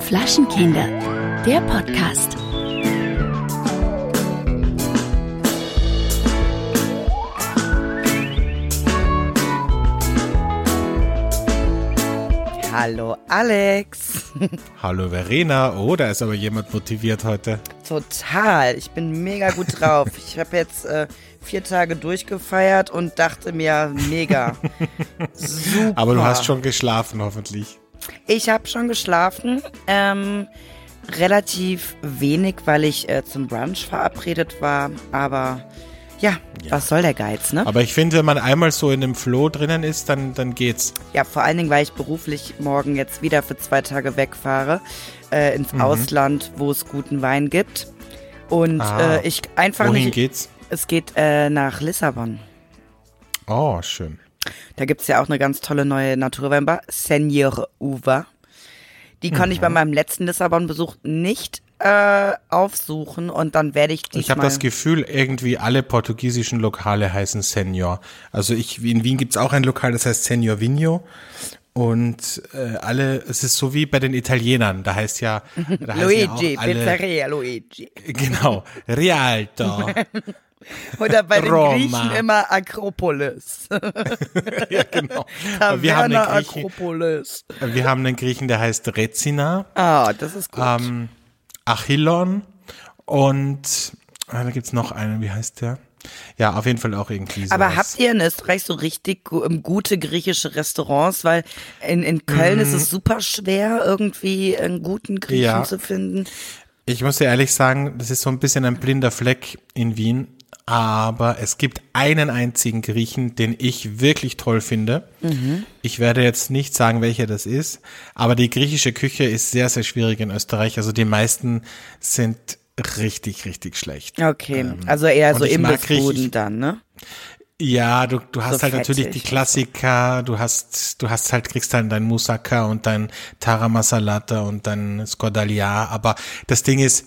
Flaschenkinder, der Podcast. Hallo Alex. Hallo Verena. Oh, da ist aber jemand motiviert heute. Total. Ich bin mega gut drauf. Ich habe jetzt äh, vier Tage durchgefeiert und dachte mir, mega. Super. Aber du hast schon geschlafen, hoffentlich. Ich habe schon geschlafen. Ähm, relativ wenig, weil ich äh, zum Brunch verabredet war. Aber ja, ja, was soll der Geiz, ne? Aber ich finde, wenn man einmal so in dem Flow drinnen ist, dann, dann geht's. Ja, vor allen Dingen, weil ich beruflich morgen jetzt wieder für zwei Tage wegfahre äh, ins mhm. Ausland, wo es guten Wein gibt. Und ah, äh, ich einfach wohin nicht. geht's? Es geht äh, nach Lissabon. Oh, schön. Da gibt's ja auch eine ganz tolle neue Naturweinbar, Senior Uva. Die konnte mhm. ich bei meinem letzten Lissabon-Besuch nicht äh, aufsuchen und dann werde ich Ich habe das Gefühl, irgendwie alle portugiesischen Lokale heißen Senior. Also ich, in Wien gibt's auch ein Lokal, das heißt Senior Vigno. Und äh, alle, es ist so wie bei den Italienern, da heißt ja da Luigi, ja alle, Pizzeria Luigi. Genau, Rialto. Oder bei den Roma. Griechen immer Akropolis. ja, genau. wir haben Akropolis. Wir haben einen Griechen, der heißt Rezina. Ah, das ist gut. Ähm, Achillon und ah, da gibt's noch einen, wie heißt der? Ja, auf jeden Fall auch irgendwie so. Aber habt ihr in Österreich so richtig gute griechische Restaurants? Weil in, in Köln mm. ist es mhm. super schwer, irgendwie einen guten Griechen ja. zu finden. Ich muss dir ehrlich sagen, das ist so ein bisschen ein blinder Fleck in Wien. Aber es gibt einen einzigen Griechen, den ich wirklich toll finde. Mhm. Ich werde jetzt nicht sagen, welcher das ist, aber die griechische Küche ist sehr, sehr schwierig in Österreich. Also die meisten sind richtig, richtig schlecht. Okay, ähm, also eher so Imbissbuden dann, ne? Ja, du, du hast so halt natürlich die Klassiker, du hast, du hast halt, kriegst dann dein Moussaka und dein Tara Masalata und dein Scordalia, aber das Ding ist,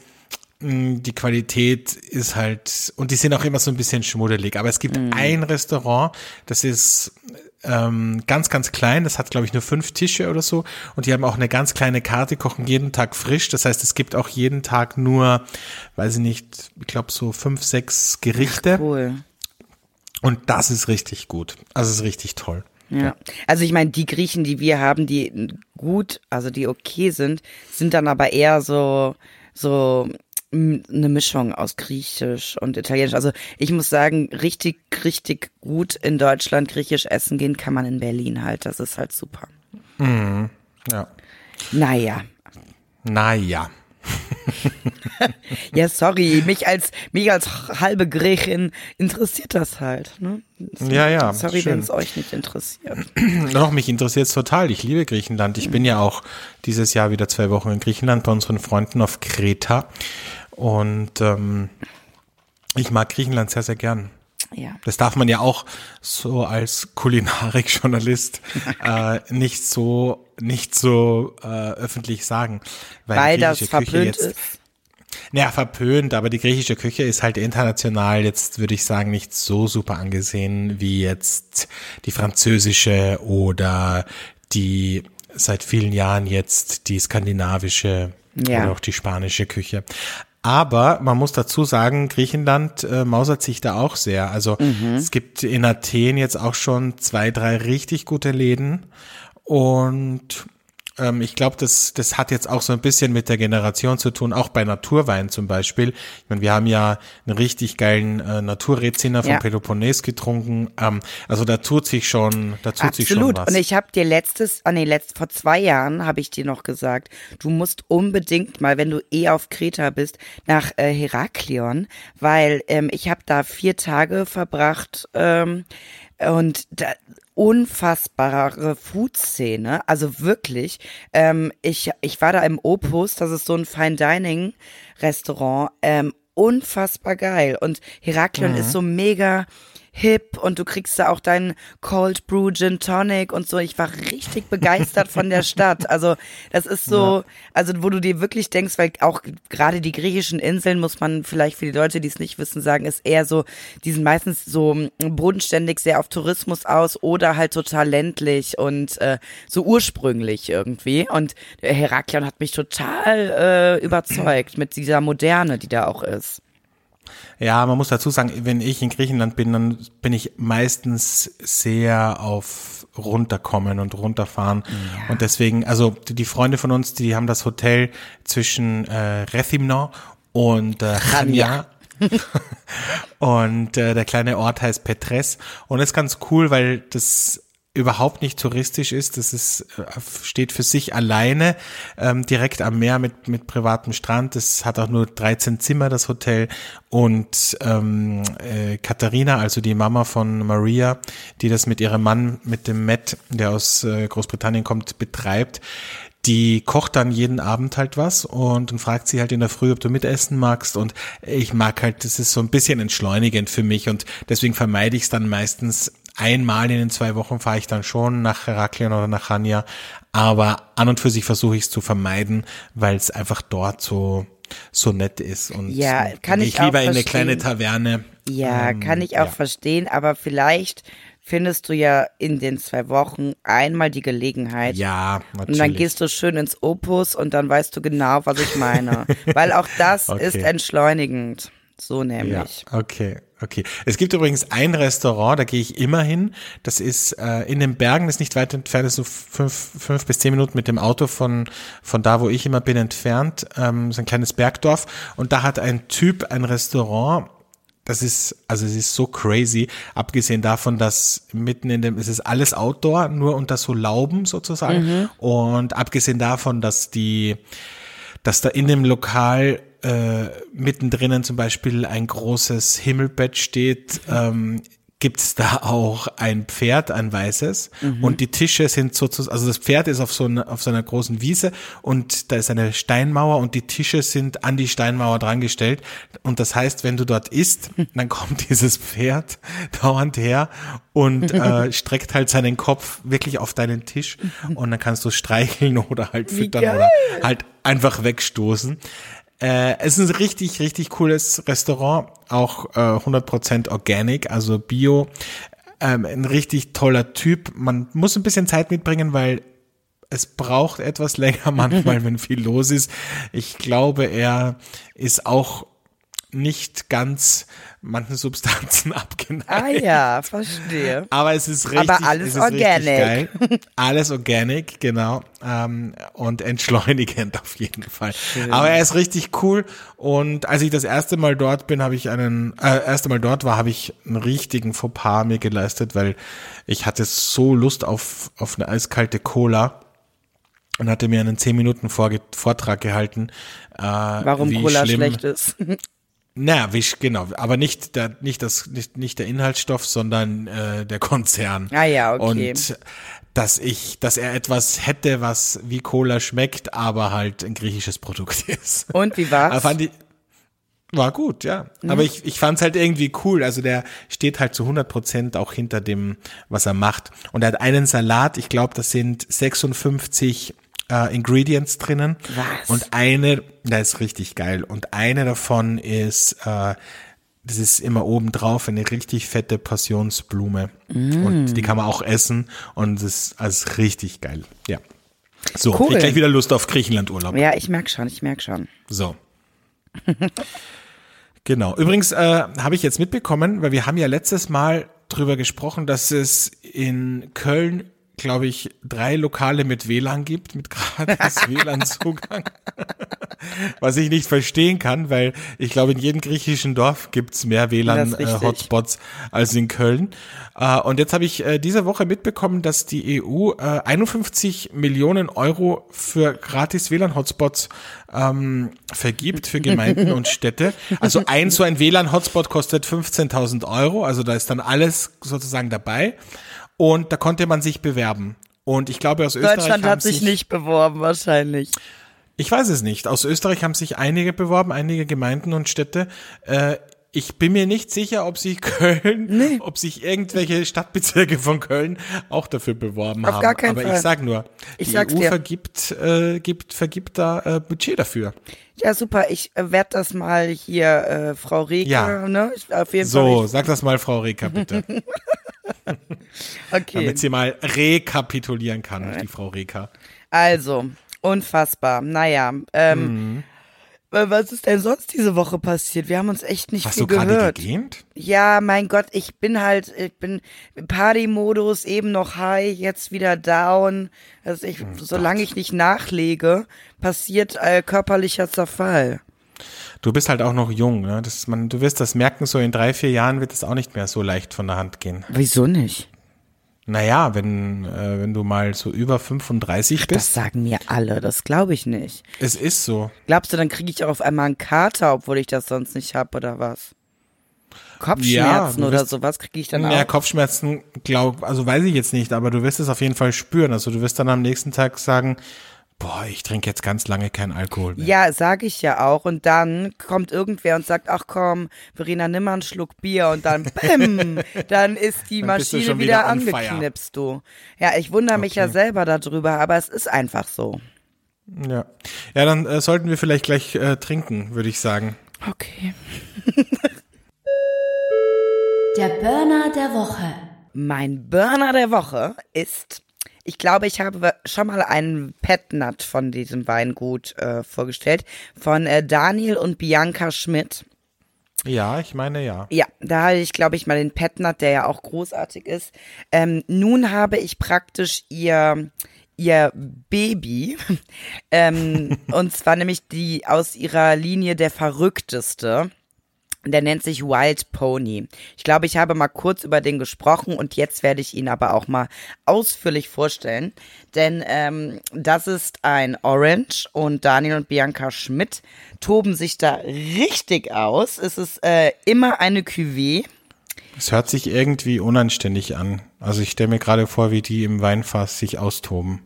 Mm, die Qualität ist halt, und die sind auch immer so ein bisschen schmuddelig. Aber es gibt mm. ein Restaurant, das ist ähm, ganz, ganz klein. Das hat, glaube ich, nur fünf Tische oder so. Und die haben auch eine ganz kleine Karte, kochen jeden Tag frisch. Das heißt, es gibt auch jeden Tag nur, weiß ich nicht, ich glaube so fünf, sechs Gerichte. Ach, cool. Und das ist richtig gut. Also ist richtig toll. Ja. Also ich meine, die Griechen, die wir haben, die gut, also die okay sind, sind dann aber eher so, so eine Mischung aus Griechisch und Italienisch. Also ich muss sagen, richtig, richtig gut in Deutschland Griechisch essen gehen kann man in Berlin halt. Das ist halt super. Mhm. Ja. Naja. Naja. ja, sorry, mich als mich als halbe Griechin interessiert das halt. Ne? So, ja, ja. Sorry, wenn es euch nicht interessiert. Doch, mich interessiert es total. Ich liebe Griechenland. Ich bin ja auch dieses Jahr wieder zwei Wochen in Griechenland bei unseren Freunden auf Kreta. Und ähm, ich mag Griechenland sehr, sehr gern. Ja. Das darf man ja auch so als Kulinarikjournalist äh, nicht so nicht so äh, öffentlich sagen, weil, weil das verpönt jetzt, ist. Naja, verpönt, aber die griechische Küche ist halt international jetzt, würde ich sagen, nicht so super angesehen wie jetzt die französische oder die seit vielen Jahren jetzt die skandinavische ja. oder auch die spanische Küche. Aber man muss dazu sagen, Griechenland äh, mausert sich da auch sehr. Also mhm. es gibt in Athen jetzt auch schon zwei, drei richtig gute Läden. Und ähm, ich glaube, das, das hat jetzt auch so ein bisschen mit der Generation zu tun, auch bei Naturwein zum Beispiel. Ich meine, wir haben ja einen richtig geilen äh, Naturreziner vom ja. Peloponnes getrunken. Ähm, also da tut sich schon, da tut Absolut. sich schon was. Und ich habe dir letztes, ah nee, letzt, vor zwei Jahren habe ich dir noch gesagt, du musst unbedingt mal, wenn du eh auf Kreta bist, nach äh, Heraklion, weil ähm, ich habe da vier Tage verbracht ähm, und da, unfassbare Food-Szene. Also wirklich. Ähm, ich, ich war da im Opus, das ist so ein Fine Dining Restaurant. Ähm, unfassbar geil. Und Heraklion mhm. ist so mega hip und du kriegst da auch deinen Cold Brew Gin Tonic und so. Ich war richtig begeistert von der Stadt. Also das ist so, also wo du dir wirklich denkst, weil auch gerade die griechischen Inseln, muss man vielleicht für die Leute, die es nicht wissen, sagen, ist eher so, die sind meistens so bodenständig sehr auf Tourismus aus oder halt total ländlich und äh, so ursprünglich irgendwie. Und Heraklion hat mich total äh, überzeugt mit dieser Moderne, die da auch ist. Ja, man muss dazu sagen, wenn ich in Griechenland bin, dann bin ich meistens sehr auf runterkommen und runterfahren. Ja. Und deswegen, also die Freunde von uns, die haben das Hotel zwischen äh, Rethymno und äh, Chania. und äh, der kleine Ort heißt Petres. Und das ist ganz cool, weil das überhaupt nicht touristisch ist. Das ist, äh, steht für sich alleine ähm, direkt am Meer mit, mit privatem Strand. Es hat auch nur 13 Zimmer, das Hotel. Und ähm, äh, Katharina, also die Mama von Maria, die das mit ihrem Mann, mit dem Matt, der aus äh, Großbritannien kommt, betreibt, die kocht dann jeden Abend halt was und dann fragt sie halt in der Früh, ob du mitessen magst und ich mag halt, das ist so ein bisschen entschleunigend für mich und deswegen vermeide ich es dann meistens einmal in den zwei Wochen fahre ich dann schon nach Heraklion oder nach Hania, aber an und für sich versuche ich es zu vermeiden, weil es einfach dort so so nett ist und ja, kann ich, ich lieber in eine kleine Taverne. Ja, ähm, kann ich auch ja. verstehen, aber vielleicht findest du ja in den zwei Wochen einmal die Gelegenheit. Ja, natürlich. Und dann gehst du schön ins Opus und dann weißt du genau, was ich meine. Weil auch das okay. ist entschleunigend. So nämlich. Ja, okay, okay. Es gibt übrigens ein Restaurant, da gehe ich immer hin. Das ist äh, in den Bergen, das ist nicht weit entfernt, das ist so fünf, fünf bis zehn Minuten mit dem Auto von, von da, wo ich immer bin, entfernt. Ähm, so ein kleines Bergdorf. Und da hat ein Typ ein Restaurant, das ist, also es ist so crazy, abgesehen davon, dass mitten in dem, es ist alles Outdoor, nur unter so Lauben sozusagen. Mhm. Und abgesehen davon, dass die, dass da in dem Lokal äh, mittendrin zum Beispiel ein großes Himmelbett steht, ähm, gibt es da auch ein Pferd, ein weißes. Mhm. Und die Tische sind sozusagen, also das Pferd ist auf so, einer, auf so einer großen Wiese und da ist eine Steinmauer und die Tische sind an die Steinmauer drangestellt. Und das heißt, wenn du dort isst, dann kommt dieses Pferd dauernd her und äh, streckt halt seinen Kopf wirklich auf deinen Tisch und dann kannst du streicheln oder halt füttern oder halt einfach wegstoßen. Äh, es ist ein richtig, richtig cooles Restaurant, auch äh, 100% organic, also bio. Ähm, ein richtig toller Typ. Man muss ein bisschen Zeit mitbringen, weil es braucht etwas länger manchmal, wenn viel los ist. Ich glaube, er ist auch nicht ganz manchen Substanzen abgeneigt. Ah ja, verstehe. Aber es ist richtig, Aber alles organic. Alles organic, genau. Ähm, und entschleunigend auf jeden Fall. Schön. Aber er ist richtig cool. Und als ich das erste Mal dort bin, habe ich einen, äh, erste Mal dort war, habe ich einen richtigen Fauxpas mir geleistet, weil ich hatte so Lust auf, auf eine eiskalte Cola und hatte mir einen 10 Minuten Vortrag gehalten. Äh, Warum Cola schlecht ist. Naja, wie, genau, aber nicht der, nicht das, nicht, nicht der Inhaltsstoff, sondern äh, der Konzern. Ah ja, okay. Und dass ich, dass er etwas hätte, was wie Cola schmeckt, aber halt ein griechisches Produkt ist. Und wie war's? fand ich, war gut, ja. Mhm. Aber ich, ich fand's halt irgendwie cool. Also der steht halt zu 100 Prozent auch hinter dem, was er macht. Und er hat einen Salat, ich glaube, das sind 56 äh, Ingredients drinnen. Was? Und eine, das ist richtig geil. Und eine davon ist, äh, das ist immer oben drauf eine richtig fette Passionsblume. Mm. Und die kann man auch essen. Und das ist also richtig geil. Ja. So, cool. ich gleich wieder Lust auf Griechenland-Urlaub. Ja, ich merk schon, ich merk schon. So. genau. Übrigens äh, habe ich jetzt mitbekommen, weil wir haben ja letztes Mal drüber gesprochen, dass es in Köln glaube ich, drei Lokale mit WLAN gibt, mit gratis WLAN-Zugang. Was ich nicht verstehen kann, weil ich glaube, in jedem griechischen Dorf gibt's mehr WLAN-Hotspots äh, als in Köln. Äh, und jetzt habe ich äh, diese Woche mitbekommen, dass die EU 51 Millionen Euro für gratis WLAN-Hotspots ähm, vergibt für Gemeinden und Städte. Also ein so ein WLAN-Hotspot kostet 15.000 Euro, also da ist dann alles sozusagen dabei. Und da konnte man sich bewerben. Und ich glaube, aus Österreich. Deutschland hat sich, nicht beworben, wahrscheinlich. Ich weiß es nicht. Aus Österreich haben sich einige beworben, einige Gemeinden und Städte. Äh, ich bin mir nicht sicher, ob sich Köln, nee. ob sich irgendwelche Stadtbezirke von Köln auch dafür beworben Auf haben. Gar keinen Aber Fall. ich sag nur, ich die EU dir. vergibt, äh, gibt, vergibt da äh, Budget dafür. Ja, super. Ich äh, werde das mal hier, äh, Frau Reker, ja. ne? Ich, auf jeden so, Fall. sag das mal, Frau Reker, bitte. okay. Damit sie mal rekapitulieren kann, die Frau Reker. Also, unfassbar. Naja, ähm, mhm. Was ist denn sonst diese Woche passiert? Wir haben uns echt nicht Hast viel gehört. Hast du gerade gegähnt? Ja, mein Gott, ich bin halt, ich bin Party-Modus, eben noch high, jetzt wieder down. Also ich, oh solange ich nicht nachlege, passiert äh, körperlicher Zerfall. Du bist halt auch noch jung, ne? Das, man, du wirst das merken, so in drei, vier Jahren wird es auch nicht mehr so leicht von der Hand gehen. Wieso nicht? Naja, wenn, äh, wenn du mal so über 35 bist. Das sagen mir alle, das glaube ich nicht. Es ist so. Glaubst du, dann kriege ich auch auf einmal einen Kater, obwohl ich das sonst nicht habe oder was? Kopfschmerzen ja, oder sowas kriege ich dann auch. Ja, Kopfschmerzen, glaub, also weiß ich jetzt nicht, aber du wirst es auf jeden Fall spüren. Also du wirst dann am nächsten Tag sagen, boah, ich trinke jetzt ganz lange keinen Alkohol mehr. Ja, sage ich ja auch. Und dann kommt irgendwer und sagt, ach komm, Verena, nimm mal einen Schluck Bier und dann, bim, dann ist die dann Maschine wieder, wieder angeknipst, du. Ja, ich wundere okay. mich ja selber darüber, aber es ist einfach so. Ja, ja, dann äh, sollten wir vielleicht gleich äh, trinken, würde ich sagen. Okay. der Burner der Woche. Mein Burner der Woche ist ich glaube, ich habe schon mal einen Petnut von diesem Weingut äh, vorgestellt, von äh, Daniel und Bianca Schmidt. Ja, ich meine ja. Ja, da hatte ich, glaube ich, mal den Petnut, der ja auch großartig ist. Ähm, nun habe ich praktisch ihr ihr Baby, ähm, und zwar nämlich die aus ihrer Linie der Verrückteste. Der nennt sich Wild Pony. Ich glaube, ich habe mal kurz über den gesprochen und jetzt werde ich ihn aber auch mal ausführlich vorstellen. Denn ähm, das ist ein Orange und Daniel und Bianca Schmidt toben sich da richtig aus. Es ist äh, immer eine Cuvée. Es hört sich irgendwie unanständig an. Also ich stelle mir gerade vor, wie die im Weinfass sich austoben.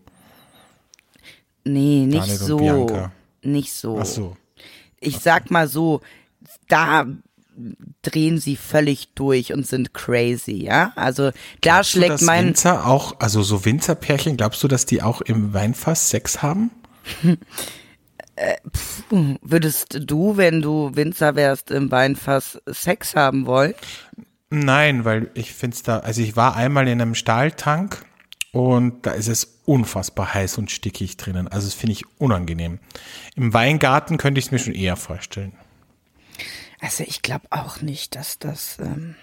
Nee, nicht Daniel so. Nicht so. Ach so. Ich sag mal so, da drehen sie völlig durch und sind crazy, ja? Also da glaubst schlägt du, dass mein Winzer auch, also so Winzerpärchen, glaubst du, dass die auch im Weinfass Sex haben? äh, pf, würdest du, wenn du Winzer wärst, im Weinfass Sex haben wollen? Nein, weil ich finde es da, also ich war einmal in einem Stahltank und da ist es unfassbar heiß und stickig drinnen. Also das finde ich unangenehm. Im Weingarten könnte ich es mir schon eher vorstellen. Also ich glaube auch nicht, dass das. Ähm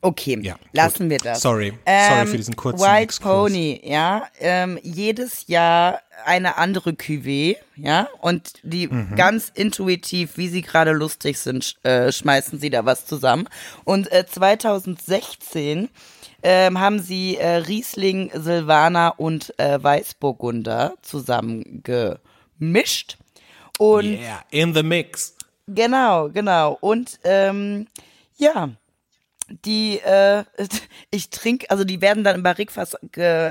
Okay, ja, lassen gut. wir das. Sorry, sorry ähm, für diesen kurzen White Exkurs. Pony, ja, ähm, jedes Jahr eine andere Cuvée, ja, und die mhm. ganz intuitiv, wie sie gerade lustig sind, äh, schmeißen sie da was zusammen. Und äh, 2016 ähm, haben sie äh, Riesling, Silvaner und äh, Weißburgunder zusammengemischt. Und yeah, in the mix. Genau, genau. Und ähm, ja, die, äh, ich trinke, also die werden dann im Barrikfass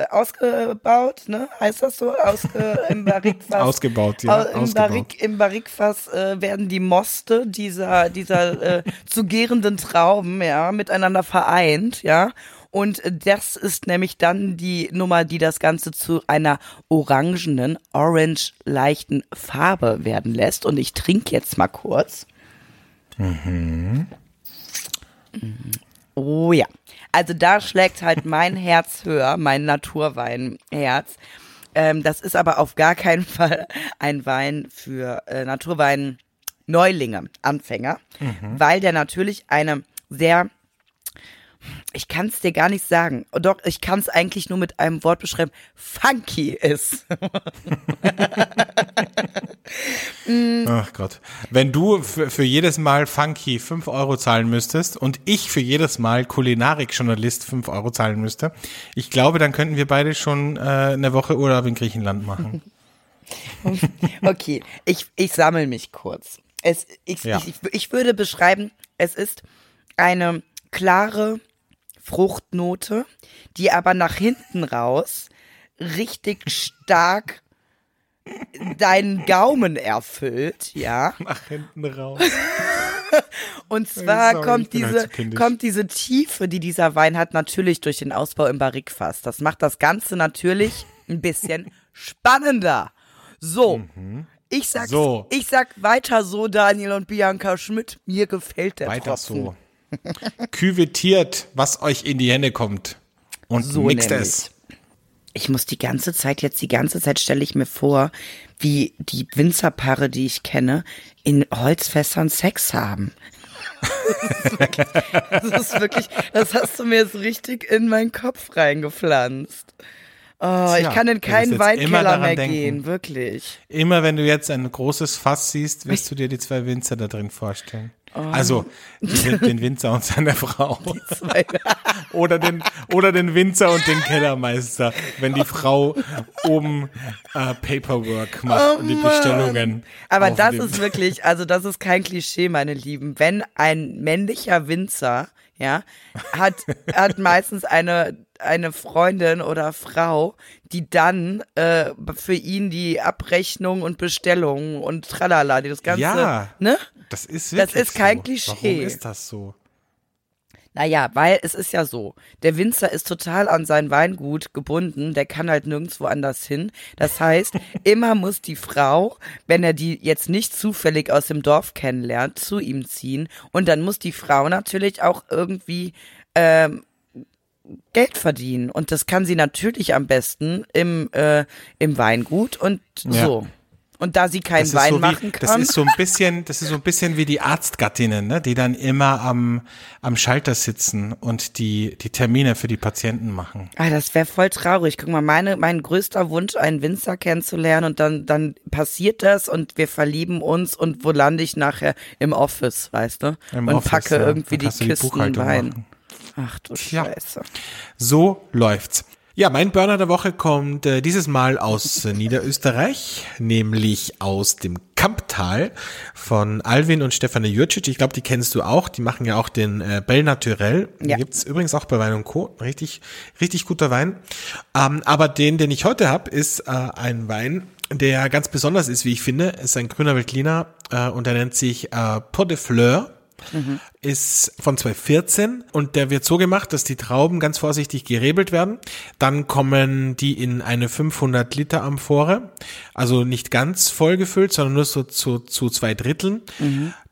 ausgebaut, ne? Heißt das so? Ausge, Im Barrikfass. ausgebaut, ja. Im, ausgebaut. Barrik, im Barrikfass äh, werden die Moste dieser, dieser äh, zu gärenden Trauben, ja, miteinander vereint, ja. Und das ist nämlich dann die Nummer, die das Ganze zu einer orangenen, orange leichten Farbe werden lässt. Und ich trinke jetzt mal kurz. Mhm. Oh ja. Also da schlägt halt mein Herz höher, mein Naturweinherz. Ähm, das ist aber auf gar keinen Fall ein Wein für äh, Naturwein Neulinge, Anfänger, mhm. weil der natürlich eine sehr ich kann es dir gar nicht sagen. Doch, ich kann es eigentlich nur mit einem Wort beschreiben. Funky ist. Ach Gott. Wenn du für, für, jedes Mal Funky 5 Euro zahlen müsstest und ich für jedes Mal Kulinarik-Journalist 5 Euro zahlen müsste, ich glaube, dann könnten wir beide schon äh, eine Woche Urlaub in Griechenland machen. okay, ich, ich sammle mich kurz. Es, ich, ja. ich, ich würde beschreiben, es ist eine klare, Fruchtnote, die aber nach hinten raus richtig stark deinen Gaumen erfüllt, ja. Nach hinten raus. Und zwar Sorry, kommt halt diese, kindisch. kommt diese Tiefe, die dieser Wein hat, natürlich durch den Ausbau im Barrikfass. Das macht das Ganze natürlich ein bisschen spannender. So. Ich sag, Mhm. So. ich sag weiter so, Daniel und Bianca Schmidt. Mir gefällt der Weiter Tropfen. so. Küvetiert, was euch in die Hände kommt. Und So mixt es. Ich muss die ganze Zeit, jetzt die ganze Zeit stelle ich mir vor, wie die Winzerpaare, die ich kenne, in Holzfässern Sex haben. Das ist, wirklich, das ist wirklich, das hast du mir jetzt richtig in meinen Kopf reingepflanzt. Oh, ich Tja, kann in keinen Weinkeller mehr denken. gehen, wirklich. Immer wenn du jetzt ein großes Fass siehst, wirst du dir die zwei Winzer da drin vorstellen. Oh. Also den, den Winzer und seine Frau. oder, den, oder den Winzer und den Kellermeister, wenn die Frau oben äh, Paperwork macht und die Bestellungen. Oh Aber das ist wirklich, also das ist kein Klischee, meine Lieben. Wenn ein männlicher Winzer, ja, hat, hat meistens eine, eine Freundin oder Frau, die dann äh, für ihn die Abrechnung und Bestellung und tralala, die das Ganze, Ja. ne? Das ist wirklich ist kein so. Klischee. Warum ist das so? Naja, weil es ist ja so, der Winzer ist total an sein Weingut gebunden, der kann halt nirgendwo anders hin. Das heißt, immer muss die Frau, wenn er die jetzt nicht zufällig aus dem Dorf kennenlernt, zu ihm ziehen. Und dann muss die Frau natürlich auch irgendwie ähm, Geld verdienen. Und das kann sie natürlich am besten im, äh, im Weingut und Ja. so. Und da sie keinen Wein so wie, machen das kann. ist so ein bisschen, das ist so ein bisschen wie die Arztgattinnen, ne, die dann immer am, am Schalter sitzen und die, die Termine für die Patienten machen. Ah, das wäre voll traurig. Guck mal, meine, mein größter Wunsch, einen Winzer kennenzulernen und dann, dann passiert das und wir verlieben uns und wo lande ich nachher? Im Office, weißt du? Im und Office, packe ja. irgendwie die die Kisten Buchhaltung Wein. machen. Ach du Tja. Scheiße. So läuft's. Ja, mein Burner der Woche kommt äh, dieses Mal aus äh, Niederösterreich, nämlich aus dem Kamptal von Alvin und Stefanie Jurcic. Ich glaube, die kennst du auch. Die machen ja auch den äh, Bell Naturel. Ja. Den gibt's übrigens auch bei Wein und Co. Richtig, richtig guter Wein. Ähm, aber den, den ich heute habe, ist äh, ein Wein, der ganz besonders ist, wie ich finde. Ist ein grüner Veltliner äh, und der nennt sich äh, Pot de Fleur ist von 2014 und der wird so gemacht, dass die Trauben ganz vorsichtig gerebelt werden. Dann kommen die in eine 500 Liter Amphore, also nicht ganz voll gefüllt, sondern nur so zu, zu zwei Dritteln.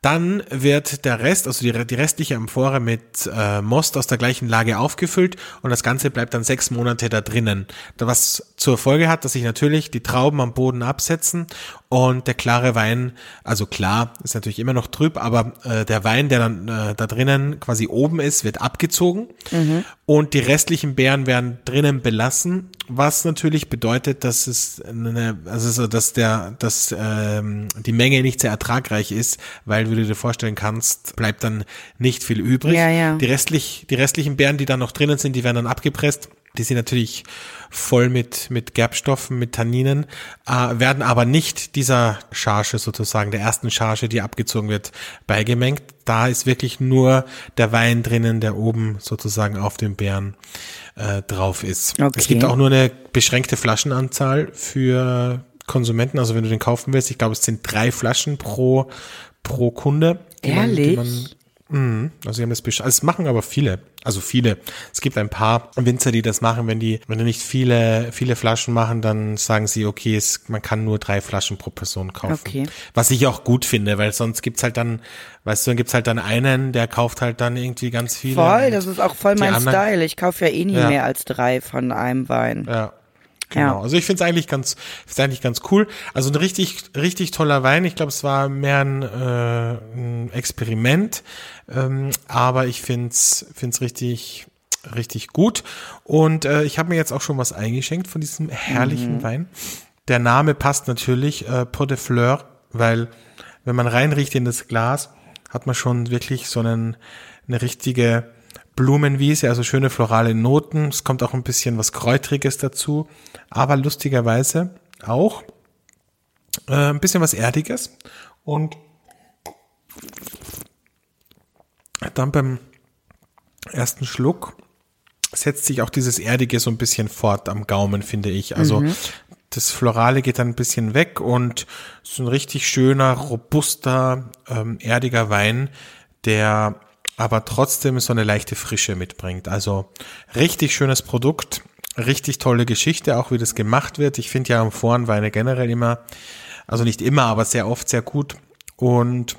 Dann wird der Rest, also die, die restliche Amphore mit äh, Most aus der gleichen Lage aufgefüllt und das Ganze bleibt dann sechs Monate da drinnen. Was zur Folge hat, dass sich natürlich die Trauben am Boden absetzen und der klare Wein, also klar, ist natürlich immer noch trüb, aber äh, der Wein, der dann äh, da drinnen quasi oben ist, wird abgezogen und die restlichen Beeren werden drinnen belassen, was natürlich bedeutet, dass es eine, also so, dass der, dass ähm, die Menge nicht sehr ertragreich ist, weil wie du dir vorstellen kannst, bleibt dann nicht viel übrig. Ja, ja. Die restlich, die restlichen Beeren, die dann noch drinnen sind, die werden dann abgepresst. Die sind natürlich voll mit, mit Gerbstoffen, mit Tanninen, äh, werden aber nicht dieser Charge sozusagen, der ersten Charge, die abgezogen wird, beigemengt. Da ist wirklich nur der Wein drinnen, der oben sozusagen auf den Beeren äh, drauf ist. Okay. Es gibt auch nur eine beschränkte Flaschenanzahl für Konsumenten. Also wenn du den kaufen willst, ich glaube, es sind drei Flaschen pro, pro Kunde. die man- Ehrlich? man Mhm. Also sie haben das besch- also es machen aber viele, also viele. Es gibt ein paar Winzer, die das machen, wenn die, wenn die nicht viele, viele Flaschen machen, dann sagen sie, okay, es, man kann nur drei Flaschen pro Person kaufen. Okay. Was ich auch gut finde, weil sonst gibt's halt dann, weißt du, dann gibt's halt dann einen, der kauft halt dann irgendwie ganz viele. Voll, das ist auch voll mein anderen- Style. Ich kaufe ja eh nie Ja. mehr als drei von einem Wein. Ja. Genau. Ja. Also ich finde es eigentlich ganz, find's eigentlich ganz cool. Also ein richtig, richtig toller Wein. Ich glaube, es war mehr ein, äh, ein Experiment, ähm, aber ich find's, find's richtig, richtig gut. Und äh, ich habe mir jetzt auch schon was eingeschenkt von diesem herrlichen Wein. Der Name passt natürlich, äh, Pot de Fleur, weil wenn man reinriecht in das Glas, hat man schon wirklich so einen, eine richtige Blumenwiese, also schöne florale Noten. Es kommt auch ein bisschen was Kräutriges dazu, aber lustigerweise auch äh, ein bisschen was Erdiges. Und dann beim ersten Schluck setzt sich auch dieses Erdige so ein bisschen fort am Gaumen, finde ich. Also das Florale geht dann ein bisschen weg und so ein richtig schöner, robuster, ähm, erdiger Wein, der aber trotzdem so eine leichte Frische mitbringt. Also richtig schönes Produkt, richtig tolle Geschichte, auch wie das gemacht wird. Ich finde ja Amphorenweine generell immer, also nicht immer, aber sehr oft sehr gut. Und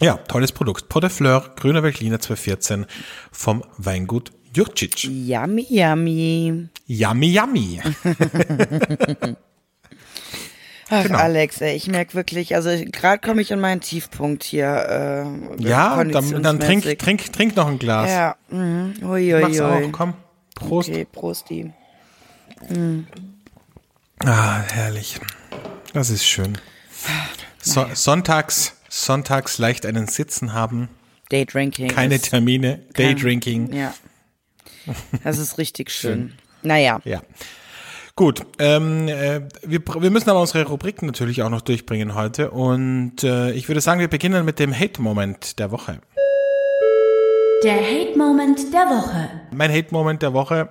ja, tolles Produkt. Pot de Fleur, Grüner Veltliner 214 vom Weingut Jurcic. Yummy, yummy. Yummy, yummy. Ach, Genau. Alex, ey, ich merk wirklich, also gerade komme ich an meinen Tiefpunkt hier. Äh, Ja, dann, dann trink, trink, trink noch ein Glas. Ja, mhm. hui, hui, Mach's hui. auch, komm. Prost. Okay, Prosti. Ah, herrlich. Das ist schön. So, sonntags, sonntags leicht einen Sitzen haben, Daydrinking. keine Termine, Daydrinking. Ja. Das ist richtig schön. Naja, Ja. Gut, ähm, äh, wir, wir müssen aber unsere Rubriken natürlich auch noch durchbringen heute und äh, ich würde sagen, wir beginnen mit dem Hate-Moment der Woche. Der Hate-Moment der Woche. Mein Hate-Moment der Woche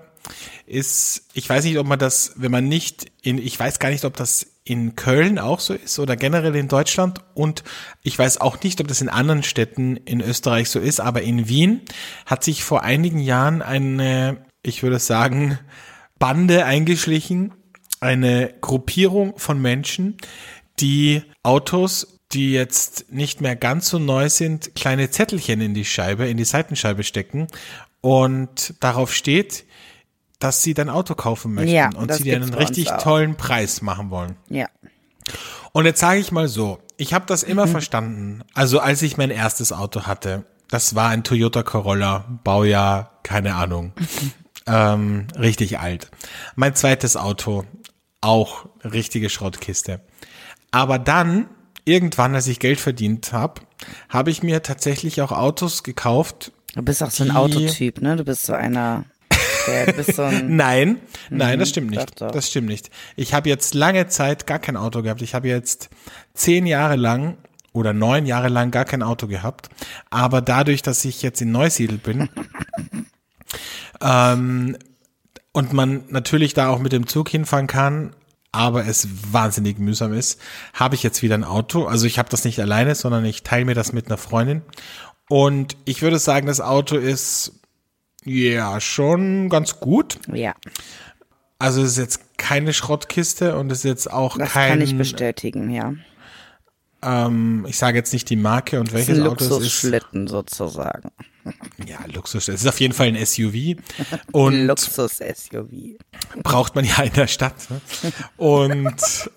ist, ich weiß nicht, ob man das, wenn man nicht in, ich weiß gar nicht, ob das in Köln auch so ist oder generell in Deutschland und ich weiß auch nicht, ob das in anderen Städten in Österreich so ist, aber in Wien hat sich vor einigen Jahren eine, ich würde sagen, Bande eingeschlichen, eine Gruppierung von Menschen, die Autos, die jetzt nicht mehr ganz so neu sind, kleine Zettelchen in die Scheibe, in die Seitenscheibe stecken und darauf steht, dass sie dein Auto kaufen möchten Ja, und sie dir einen richtig tollen Preis machen wollen. ja. Und jetzt sage ich mal so, ich habe das Mhm. immer verstanden. Also als ich mein erstes Auto hatte, das war ein Toyota Corolla, Baujahr, keine Ahnung, ähm, richtig alt. Mein zweites Auto, auch richtige Schrottkiste. Aber dann, irgendwann, als ich Geld verdient habe, habe ich mir tatsächlich auch Autos gekauft, Du bist auch so ein Autotyp, ne? Du bist so einer, der bist so ein, Nein, nein, das stimmt nicht. Das stimmt nicht. Ich habe jetzt lange Zeit gar kein Auto gehabt. Ich habe jetzt zehn Jahre lang oder neun Jahre lang gar kein Auto gehabt. Aber dadurch, dass ich jetzt in Neusiedl bin ähm, und man natürlich da auch mit dem Zug hinfahren kann, aber es wahnsinnig mühsam ist, habe ich jetzt wieder ein Auto. Also ich habe das nicht alleine, sondern ich teile mir das mit einer Freundin. Und ich würde sagen, das Auto ist ja schon ganz gut. ja, Also es ist jetzt keine Schrottkiste und es ist jetzt auch das kein, kann ich bestätigen, ja. Ähm, ich sage jetzt nicht die Marke und welches Auto es ist. Luxusschlitten sozusagen. Ja, Luxus. Es ist auf jeden Fall ein SUV und Luxus-SUV. braucht man ja in der Stadt. Ne? Und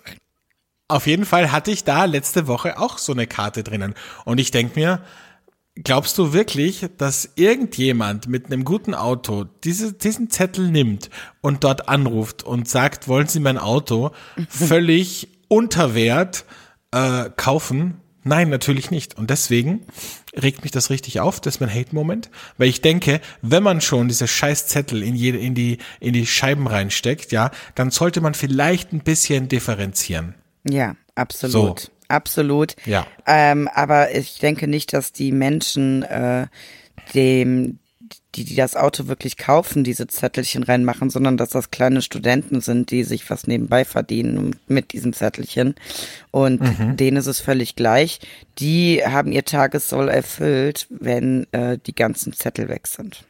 auf jeden Fall hatte ich da letzte Woche auch so eine Karte drinnen. Und ich denk mir, glaubst du wirklich, dass irgendjemand mit einem guten Auto diese, diesen Zettel nimmt und dort anruft und sagt, wollen Sie mein Auto völlig unter Wert äh, kaufen? Nein, natürlich nicht. Und deswegen regt mich das richtig auf. Das ist mein Hate-Moment. Weil ich denke, wenn man schon diese scheiß Zettel in, jede, in, die, in die Scheiben reinsteckt, ja, dann sollte man vielleicht ein bisschen differenzieren. Ja, absolut. So. Absolut. Ja. Ähm, aber ich denke nicht, dass die Menschen äh, dem, die, die das Auto wirklich kaufen, diese Zettelchen reinmachen, sondern dass das kleine Studenten sind, die sich was nebenbei verdienen mit diesen Zettelchen. Und Mhm. denen ist es völlig gleich. Die haben ihr Tagessoll erfüllt, wenn äh, die ganzen Zettel weg sind.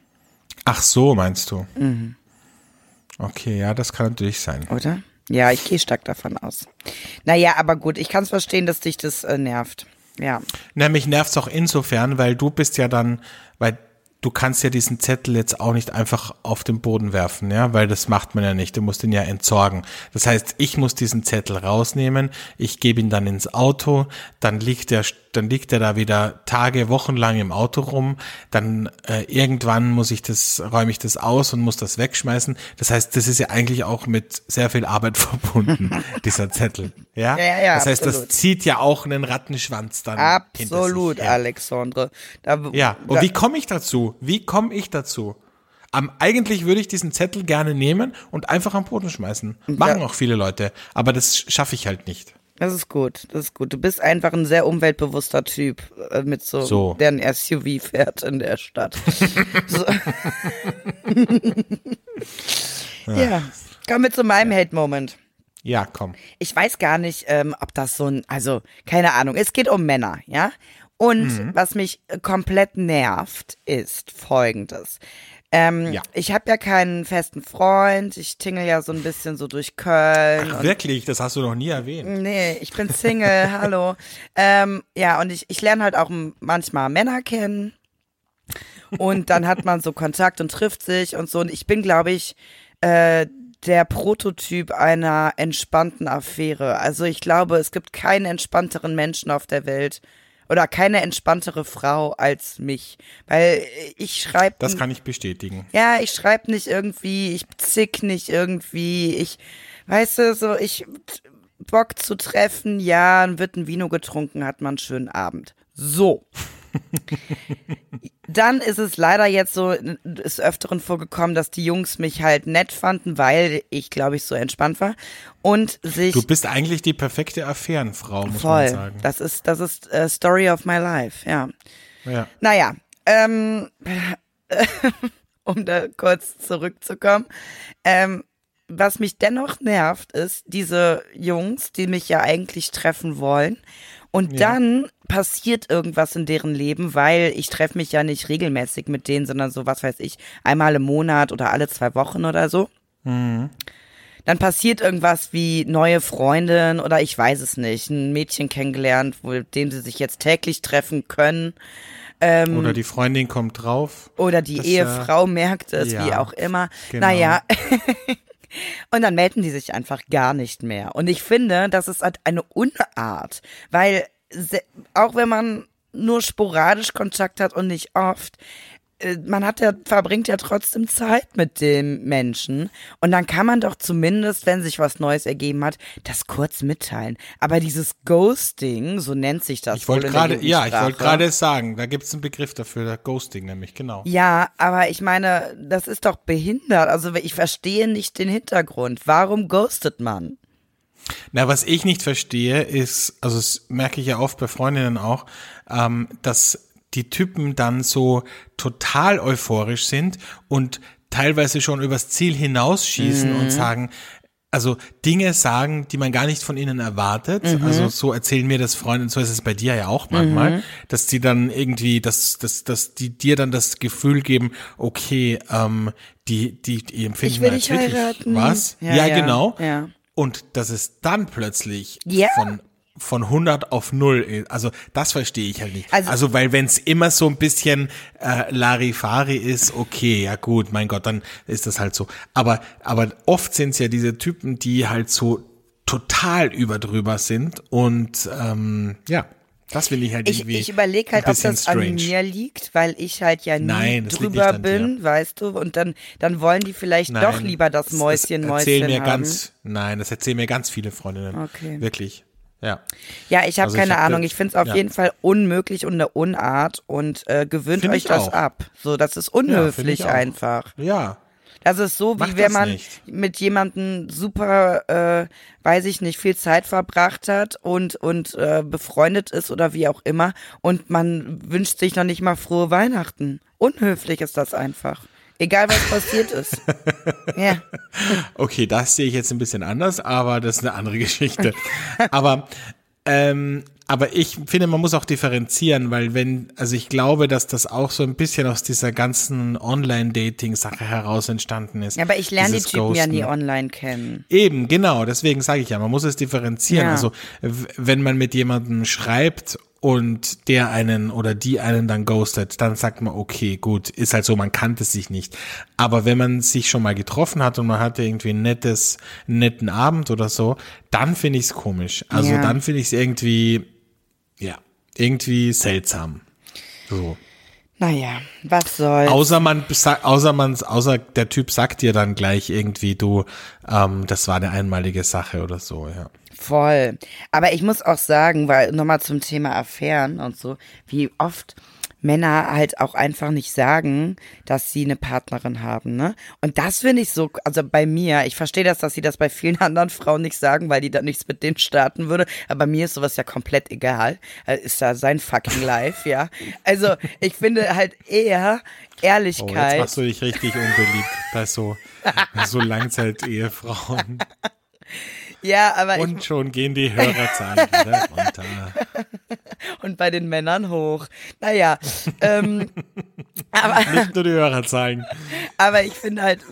Ach so, meinst du? Okay, ja, das kann natürlich sein. Oder? Ja, ich gehe stark davon aus. Naja, aber gut, ich kann es verstehen, dass dich das äh, nervt. Ja. Na, mich nervt's auch insofern, weil du bist ja dann, weil du kannst ja diesen Zettel jetzt auch nicht einfach auf den Boden werfen, ja, weil das macht man ja nicht. Du musst ihn ja entsorgen. Das heißt, ich muss diesen Zettel rausnehmen, ich gebe ihn dann ins Auto, dann liegt er, dann liegt er da wieder Tage, Wochen lang im Auto rum, dann äh, irgendwann muss ich das, räume ich das aus und muss das wegschmeißen. Das heißt, das ist ja eigentlich auch mit sehr viel Arbeit verbunden, dieser Zettel. Ja, Ja, ja, ja, das heißt, absolut. das zieht ja auch einen Rattenschwanz dann. Absolut. Alexandre. Da, Ja, und da, wie komme ich dazu? Wie komme ich dazu? Am, eigentlich würde ich diesen Zettel gerne nehmen und einfach am Boden schmeißen. Machen auch viele Leute, aber das schaffe ich halt nicht. Das ist gut, das ist gut. Du bist einfach ein sehr umweltbewusster Typ äh, mit so, So. der ein SUV fährt in der Stadt. so. ja, komm mit zu meinem Hate-Moment. Ja, komm. Ich weiß gar nicht, ähm, ob das so ein, also keine Ahnung, es geht um Männer, ja? Und Mhm. was mich komplett nervt, ist folgendes. Ähm, Ja. Ich habe ja keinen festen Freund, ich tingle ja so ein bisschen so durch Köln. Ach, wirklich, das hast du noch nie erwähnt. Nee, ich bin Single, hallo. Ähm, ja, und ich, ich lerne halt auch manchmal Männer kennen. Und dann hat man so Kontakt und trifft sich und so. Und ich bin, glaube ich, äh, der Prototyp einer entspannten Affäre. Also ich glaube, es gibt keinen entspannteren Menschen auf der Welt oder keine entspanntere Frau als mich. Weil ich schreibe Das kann ich bestätigen. ja, ich schreibe nicht irgendwie, ich zick nicht irgendwie, ich, weißt du, so, ich, Bock zu treffen, ja, wird ein Vino getrunken, hat man einen schönen Abend. So. Dann ist es leider jetzt so, des Öfteren vorgekommen, dass die Jungs mich halt nett fanden, weil ich, glaube ich, so entspannt war und sich Du bist eigentlich die perfekte Affärenfrau, muss man voll, sagen. das ist, das ist äh, Story of my life, ja. Ja. Naja, ähm, um da kurz zurückzukommen. Ähm, was mich dennoch nervt, ist diese Jungs, die mich ja eigentlich treffen wollen. Und dann passiert irgendwas in deren Leben, weil ich treffe mich ja nicht regelmäßig mit denen, sondern so, was weiß ich, einmal im Monat oder alle zwei Wochen oder so. Dann passiert irgendwas wie neue Freundin oder ich weiß es nicht, ein Mädchen kennengelernt, wo dem sie sich jetzt täglich treffen können. Ähm, Oder die Freundin kommt drauf. Oder die Ehefrau merkt es, ja, wie auch immer. genau. Naja. Und dann melden die sich einfach gar nicht mehr. Und ich finde, das ist halt eine Unart, weil auch wenn man nur sporadisch Kontakt hat und nicht oft, man hat ja, verbringt ja trotzdem Zeit mit dem Menschen. Und dann kann man doch zumindest, wenn sich was Neues ergeben hat, das kurz mitteilen. Aber dieses Ghosting, so nennt sich das. Ich wollte gerade, ja, ich wollte gerade sagen, da gibt es einen Begriff dafür, Ghosting nämlich, genau. Ja, aber ich meine, das ist doch behindert. Also ich verstehe nicht den Hintergrund. Warum ghostet man? Na, was ich nicht verstehe, ist, also das merke ich ja oft bei Freundinnen auch, ähm, dass die Typen dann so total euphorisch sind und teilweise schon übers Ziel hinausschießen Mhm. und sagen, also Dinge sagen, die man gar nicht von ihnen erwartet. Mhm. Also so erzählen mir das Freunde, so ist es bei dir ja auch manchmal, dass die dann irgendwie, dass, dass, dass die dir dann das Gefühl geben, okay, ähm, die, die, die empfinden Ich will als dich wirklich heiraten. was. Ja, Ja, ja, genau. ja. Und dass es dann plötzlich Ja. von von 100 auf 0 ist. Also das verstehe ich halt nicht. Also- Also, weil wenn es immer so ein bisschen äh, Larifari ist, okay, ja gut, mein Gott, dann ist das halt so. Aber, aber oft sind es ja diese Typen, die halt so total überdrüber sind und ähm, ja, das will ich halt Ich, irgendwie ich überlege halt, ob das an strange. mir liegt, weil ich halt ja nie Nein, das drüber an bin, weißt du, und dann, dann wollen die vielleicht Nein, doch lieber das Mäuschen, das Mäuschen erzählen mir haben. ganz, nein, das erzählen mir ganz viele Freundinnen. Okay. Wirklich. Ja. ja, ich habe Also ich keine hab Ahnung. Ich finde es auf ja. jeden Fall unmöglich und eine Unart und äh, gewöhnt Find euch ich das auch. ab. So, das ist Ja, unhöflich ich auch. einfach. Ja. Das ist so, wie wenn man nicht. mit jemandem super, äh, weiß ich nicht, viel Zeit verbracht hat und, und äh, befreundet ist oder wie auch immer und man wünscht sich noch nicht mal frohe Weihnachten. Unhöflich ist das einfach. Egal was passiert ist. Ja. Okay, das sehe ich jetzt ein bisschen anders, aber das ist eine andere Geschichte. aber, ähm, aber ich finde, man muss auch differenzieren, weil wenn, also ich glaube, dass das auch so ein bisschen aus dieser ganzen Online-Dating-Sache heraus entstanden ist. Ja, aber ich lerne die Typen ja Ghosten. nie online kennen. Eben, genau, deswegen sage ich ja, man muss es differenzieren. Ja. Also wenn man mit jemandem schreibt und der einen oder die einen dann ghostet, dann sagt man, okay, gut, ist halt so, man kannte sich nicht. Aber wenn man sich schon mal getroffen hat und man hatte irgendwie ein nettes, einen netten Abend oder so, dann finde ich es komisch. Also Ja. dann finde ich es irgendwie, ja, irgendwie seltsam. So. Naja, was soll's. Außer man, außer man, außer der Typ sagt dir dann gleich irgendwie, du, ähm, das war eine einmalige Sache oder so, ja. Voll. Aber ich muss auch sagen, weil nochmal zum Thema Affären und so, wie oft Männer halt auch einfach nicht sagen, dass sie eine Partnerin haben, ne? Und das finde ich so, also bei mir, ich verstehe das, dass sie das bei vielen anderen Frauen nicht sagen, weil die dann nichts mit denen starten würde, aber bei mir ist sowas ja komplett egal. Äh, Ist da sein fucking Life, ja? Also, ich finde halt eher Oh, jetzt Ehrlichkeit. machst du dich richtig unbeliebt bei so, so Langzeit-Ehefrauen. ja, aber Und schon gehen die Hörerzahlen wieder runter. und bei den Männern hoch. Naja, ähm, aber, Nicht nur die Hörerzahlen. aber ich finde halt,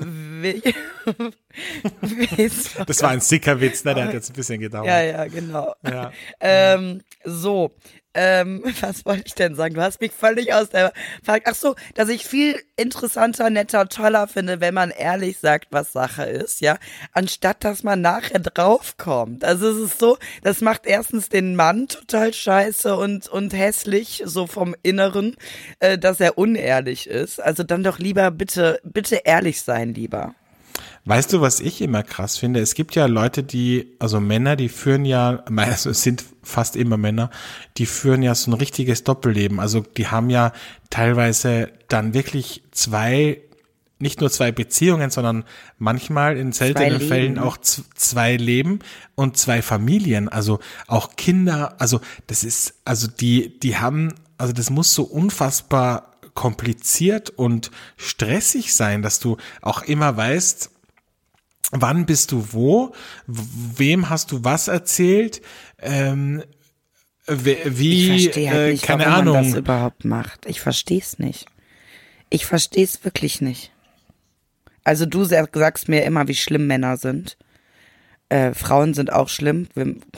Das war ein Sickerwitz, ne? Der hat jetzt ein bisschen gedauert. ja, ja, genau. Ja. Ähm, so, ähm, was wollte ich denn sagen? Du hast mich völlig aus der Frage. Ach so, dass ich viel interessanter, netter, toller finde, wenn man ehrlich sagt, was Sache ist, ja, anstatt dass man nachher draufkommt. Also es ist so, das macht erstens den Mann total scheiße und und hässlich, so vom Inneren, äh, dass er unehrlich ist. Also dann doch lieber bitte, bitte ehrlich sein, lieber. Weißt du, was ich immer krass finde? Es gibt ja Leute, die, also Männer, die führen ja, also es sind fast immer Männer, die führen ja so ein richtiges Doppelleben. Also die haben ja teilweise dann wirklich zwei, nicht nur zwei Beziehungen, sondern manchmal in seltenen Fällen auch zwei Leben und zwei Familien. Also auch Kinder, also das ist, also die, die haben, also das muss so unfassbar kompliziert und stressig sein, dass du auch immer weißt, wann bist du wo, wem hast du was erzählt, ähm, Ich wie, verstehe halt äh, nicht, keine warum man das Ahnung. überhaupt macht. Ich verstehe es nicht. Ich verstehe es wirklich nicht. Also du sa- sagst mir immer, wie schlimm Männer sind. Äh, Frauen sind auch schlimm,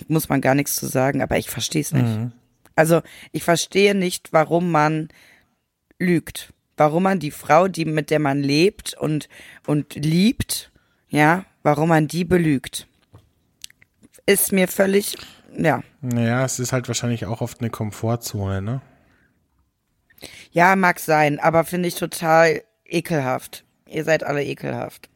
muss man gar nichts zu sagen, aber ich verstehe es nicht. Mhm. Also ich verstehe nicht, warum man lügt. Warum man die Frau, die mit der man lebt und und liebt, ja, warum man die belügt. Ist mir völlig, ja, Naja, es ist halt wahrscheinlich auch oft eine Komfortzone, ne? Ja, mag sein, aber finde ich total ekelhaft. Ihr seid alle ekelhaft.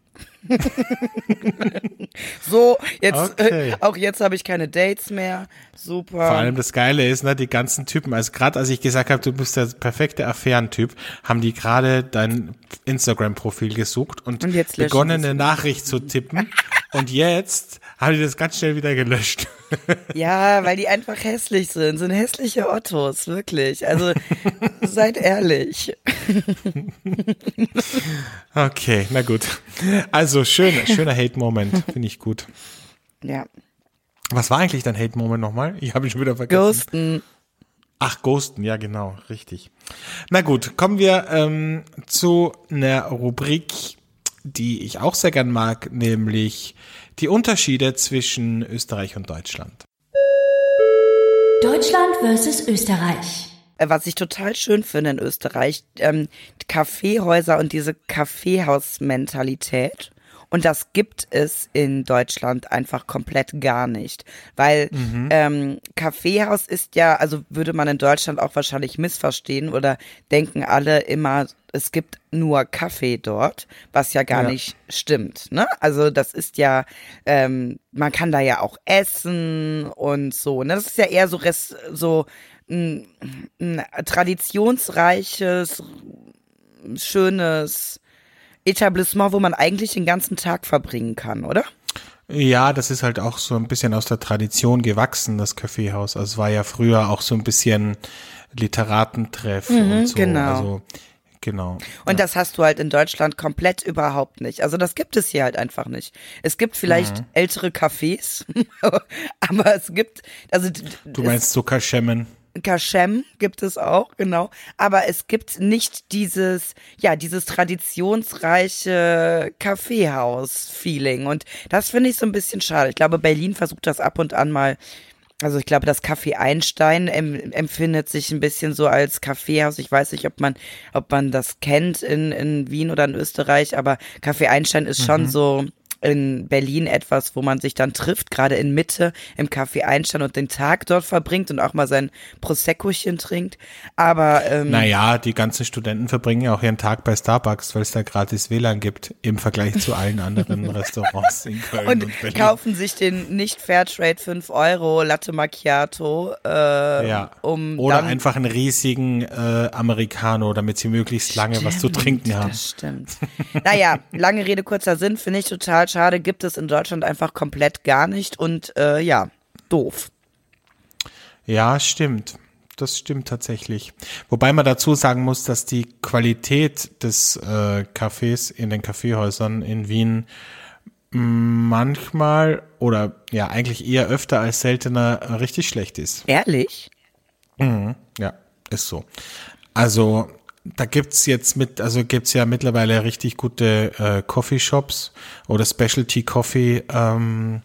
So, jetzt, Okay. äh, auch jetzt habe ich keine Dates mehr. Super. Vor allem das Geile ist, ne, die ganzen Typen, also gerade als ich gesagt habe, du bist der perfekte Affärentyp, haben die gerade dein Instagram-Profil gesucht und, Und begonnen, eine Nachricht zu tippen. und jetzt haben die das ganz schnell wieder gelöscht. Ja, weil die einfach hässlich sind. Sind hässliche Ottos, wirklich. Also, seid ehrlich. Okay, na gut. Also schön, schöner Hate-Moment, finde ich gut. Ja. Was war eigentlich dein Hate-Moment nochmal? Ich habe ihn schon wieder vergessen. Ghosten. Ach, Ghosten, ja genau, richtig. Na gut, kommen wir ähm, zu einer Rubrik, die ich auch sehr gern mag, nämlich die Unterschiede zwischen Österreich und Deutschland. Deutschland versus Österreich. Äh, Was ich total schön finde in Österreich, ähm, Kaffeehäuser und diese Kaffeehausmentalität. Und das gibt es in Deutschland einfach komplett gar nicht. Weil ähm, Kaffeehaus ist ja, also würde man in Deutschland auch wahrscheinlich missverstehen oder denken alle immer, es gibt nur Kaffee dort, was ja gar Ja. nicht stimmt. Ne? Also das ist ja, ähm, man kann da ja auch essen und so. Ne? Das ist ja eher so, res, so ein, ein traditionsreiches, schönes Etablissement, wo man eigentlich den ganzen Tag verbringen kann, oder? Ja, das ist halt auch so ein bisschen aus der Tradition gewachsen, das Kaffeehaus. Also es war ja früher auch so ein bisschen Literatentreff und so. genau. Also, genau. Und das hast du halt in Deutschland komplett überhaupt nicht. Also das gibt es hier halt einfach nicht. Es gibt vielleicht ältere Cafés, aber es gibt, also Du meinst Zuckerschemmen? Kaschem gibt es auch, genau. Aber es gibt nicht dieses, ja, dieses traditionsreiche Kaffeehaus-Feeling. Und das finde ich so ein bisschen schade. Ich glaube, Berlin versucht das ab und an mal. Also ich glaube, das Café Einstein em, empfindet sich ein bisschen so als Kaffeehaus. Ich weiß nicht, ob man, ob man das kennt in, in Wien oder in Österreich, aber Café Einstein ist schon so in Berlin etwas, wo man sich dann trifft, gerade in Mitte im Café Einstein und den Tag dort verbringt und auch mal sein Proseccochen trinkt. Aber ähm, Naja, die ganzen Studenten verbringen ja auch ihren Tag bei Starbucks, weil es da gratis WLAN gibt, im Vergleich zu allen anderen Restaurants in Köln und, und Berlin. kaufen sich den nicht Fairtrade 5 Euro Latte Macchiato, äh, ja. um Oder einfach einen riesigen äh, Americano, damit sie möglichst lange was zu trinken haben. Das stimmt. Naja, lange Rede, kurzer Sinn, finde ich total schade, gibt es in Deutschland einfach komplett gar nicht und äh, ja, doof. Ja, stimmt. Das stimmt tatsächlich. Wobei man dazu sagen muss, dass die Qualität des äh, Cafés in den Kaffeehäusern in Wien manchmal oder ja eigentlich eher öfter als seltener richtig schlecht ist. Ehrlich? Ja, ist so. Also da gibt's jetzt mit, also gibt's ja mittlerweile richtig gute äh, Coffeeshops oder Specialty Coffee ähm,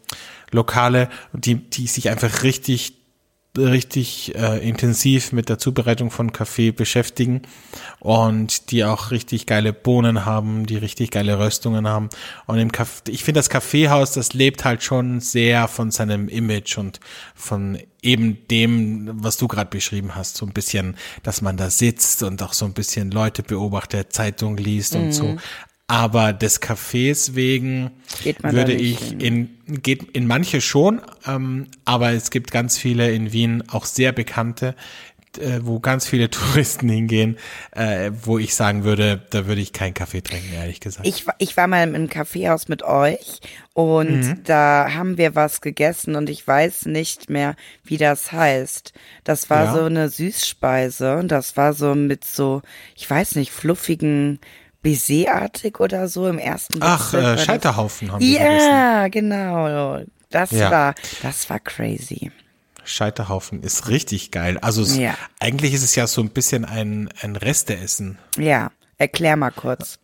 Lokale, die, die sich einfach richtig richtig äh, intensiv mit der Zubereitung von Kaffee beschäftigen und die auch richtig geile Bohnen haben, die richtig geile Röstungen haben. Und im Kaff ich finde das Kaffeehaus, das lebt halt schon sehr von seinem Image und von eben dem, was du gerade beschrieben hast, so ein bisschen, dass man da sitzt und auch so ein bisschen Leute beobachtet, Zeitung liest und so. Aber des Cafés wegen würde ich hin? in, geht in manche schon, ähm, aber es gibt ganz viele in Wien, auch sehr bekannte, äh, wo ganz viele Touristen hingehen, äh, wo ich sagen würde, da würde ich keinen Kaffee trinken, ehrlich gesagt. Ich, war- ich war mal im Kaffeehaus mit euch und Mhm. da haben wir was gegessen und ich weiß nicht mehr, wie das heißt. Das war Ja. so eine Süßspeise und das war so mit so, ich weiß nicht, fluffigen Baiser-artig oder so im ersten Ach, Bezirk äh, das. Scheiterhaufen haben wir gegessen. Ja, genau. Das Ja. war, das war crazy. Scheiterhaufen ist richtig geil. Also es, Ja. eigentlich ist es ja so ein bisschen ein, ein Resteessen. Ja, erklär mal kurz.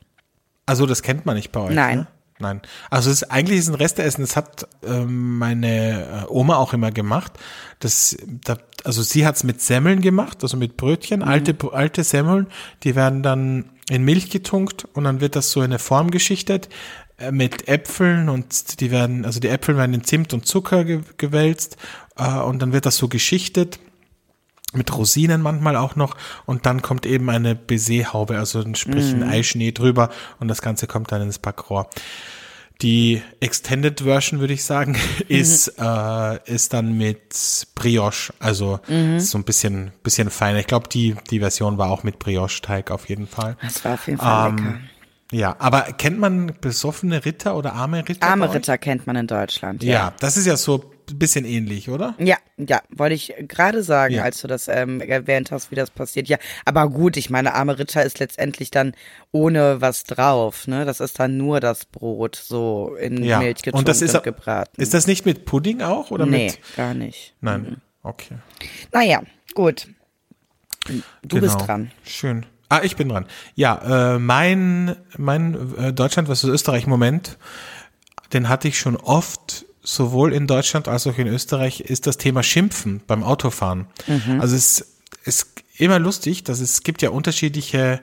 Also das kennt man nicht bei euch. Nein. Ne? Nein. Also es ist eigentlich ist ein Resteessen. Das hat ähm, meine äh, Oma auch immer gemacht. Das, da, also sie hat's mit Semmeln gemacht, also mit Brötchen, alte alte Semmeln. Die werden dann in Milch getunkt und dann wird das so in eine Form geschichtet äh, mit Äpfeln und die werden, also die Äpfel werden in Zimt und Zucker ge gewälzt und dann wird das so geschichtet mit Rosinen manchmal auch noch und dann kommt eben eine Baiser-Haube, also sprich ein Eischnee drüber und das Ganze kommt dann ins Backrohr. Die Extended Version, würde ich sagen, ist, äh, ist dann mit Brioche, also ist so ein bisschen, bisschen feiner. Ich glaube, die, die Version war auch mit Brioche-Teig auf jeden Fall. Das war auf jeden Fall lecker. Ähm, ja, aber kennt man besoffene Ritter oder arme Ritter? Arme? Ritter kennt man in Deutschland. Ja, das ist ja so ein bisschen ähnlich, oder? Ja, ja, wollte ich gerade sagen, Ja. als du das ähm, erwähnt hast, wie das passiert. Ja, aber gut, ich meine, arme Ritter ist letztendlich dann ohne was drauf, ne? Das ist dann nur das Brot, so in Ja. Milch getunkt und das ist, gebraten. ist das nicht mit Pudding auch oder nee, mit? gar nicht. Nein, okay. Naja, gut. Du bist Genau. dran. Schön. Ah, ich bin dran. Ja, äh, mein, mein äh, Deutschland versus Österreich Moment, den hatte ich schon oft, sowohl in Deutschland als auch in Österreich, ist das Thema Schimpfen beim Autofahren. Also es ist immer lustig, dass es gibt ja unterschiedliche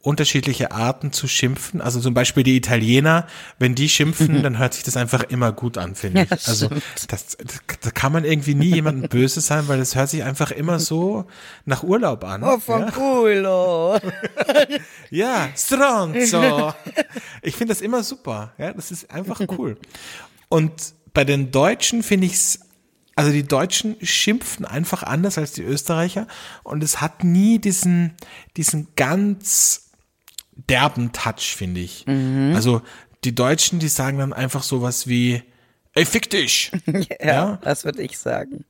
unterschiedliche Arten zu schimpfen. Also zum Beispiel die Italiener, wenn die schimpfen, dann hört sich das einfach immer gut an, finde ich. Ja, das also das, da kann man irgendwie nie jemandem böse sein, weil es hört sich einfach immer so nach Urlaub an. Oh, von ja? culo. Ja, stronzo. Ich finde das immer super. Ja, das ist einfach cool. Und bei den Deutschen finde ich's, also die Deutschen schimpfen einfach anders als die Österreicher und es hat nie diesen, diesen ganz derben Touch, finde ich. Also die Deutschen, die sagen dann einfach sowas wie, ey, fick dich. Ja, Ja? das würde ich sagen.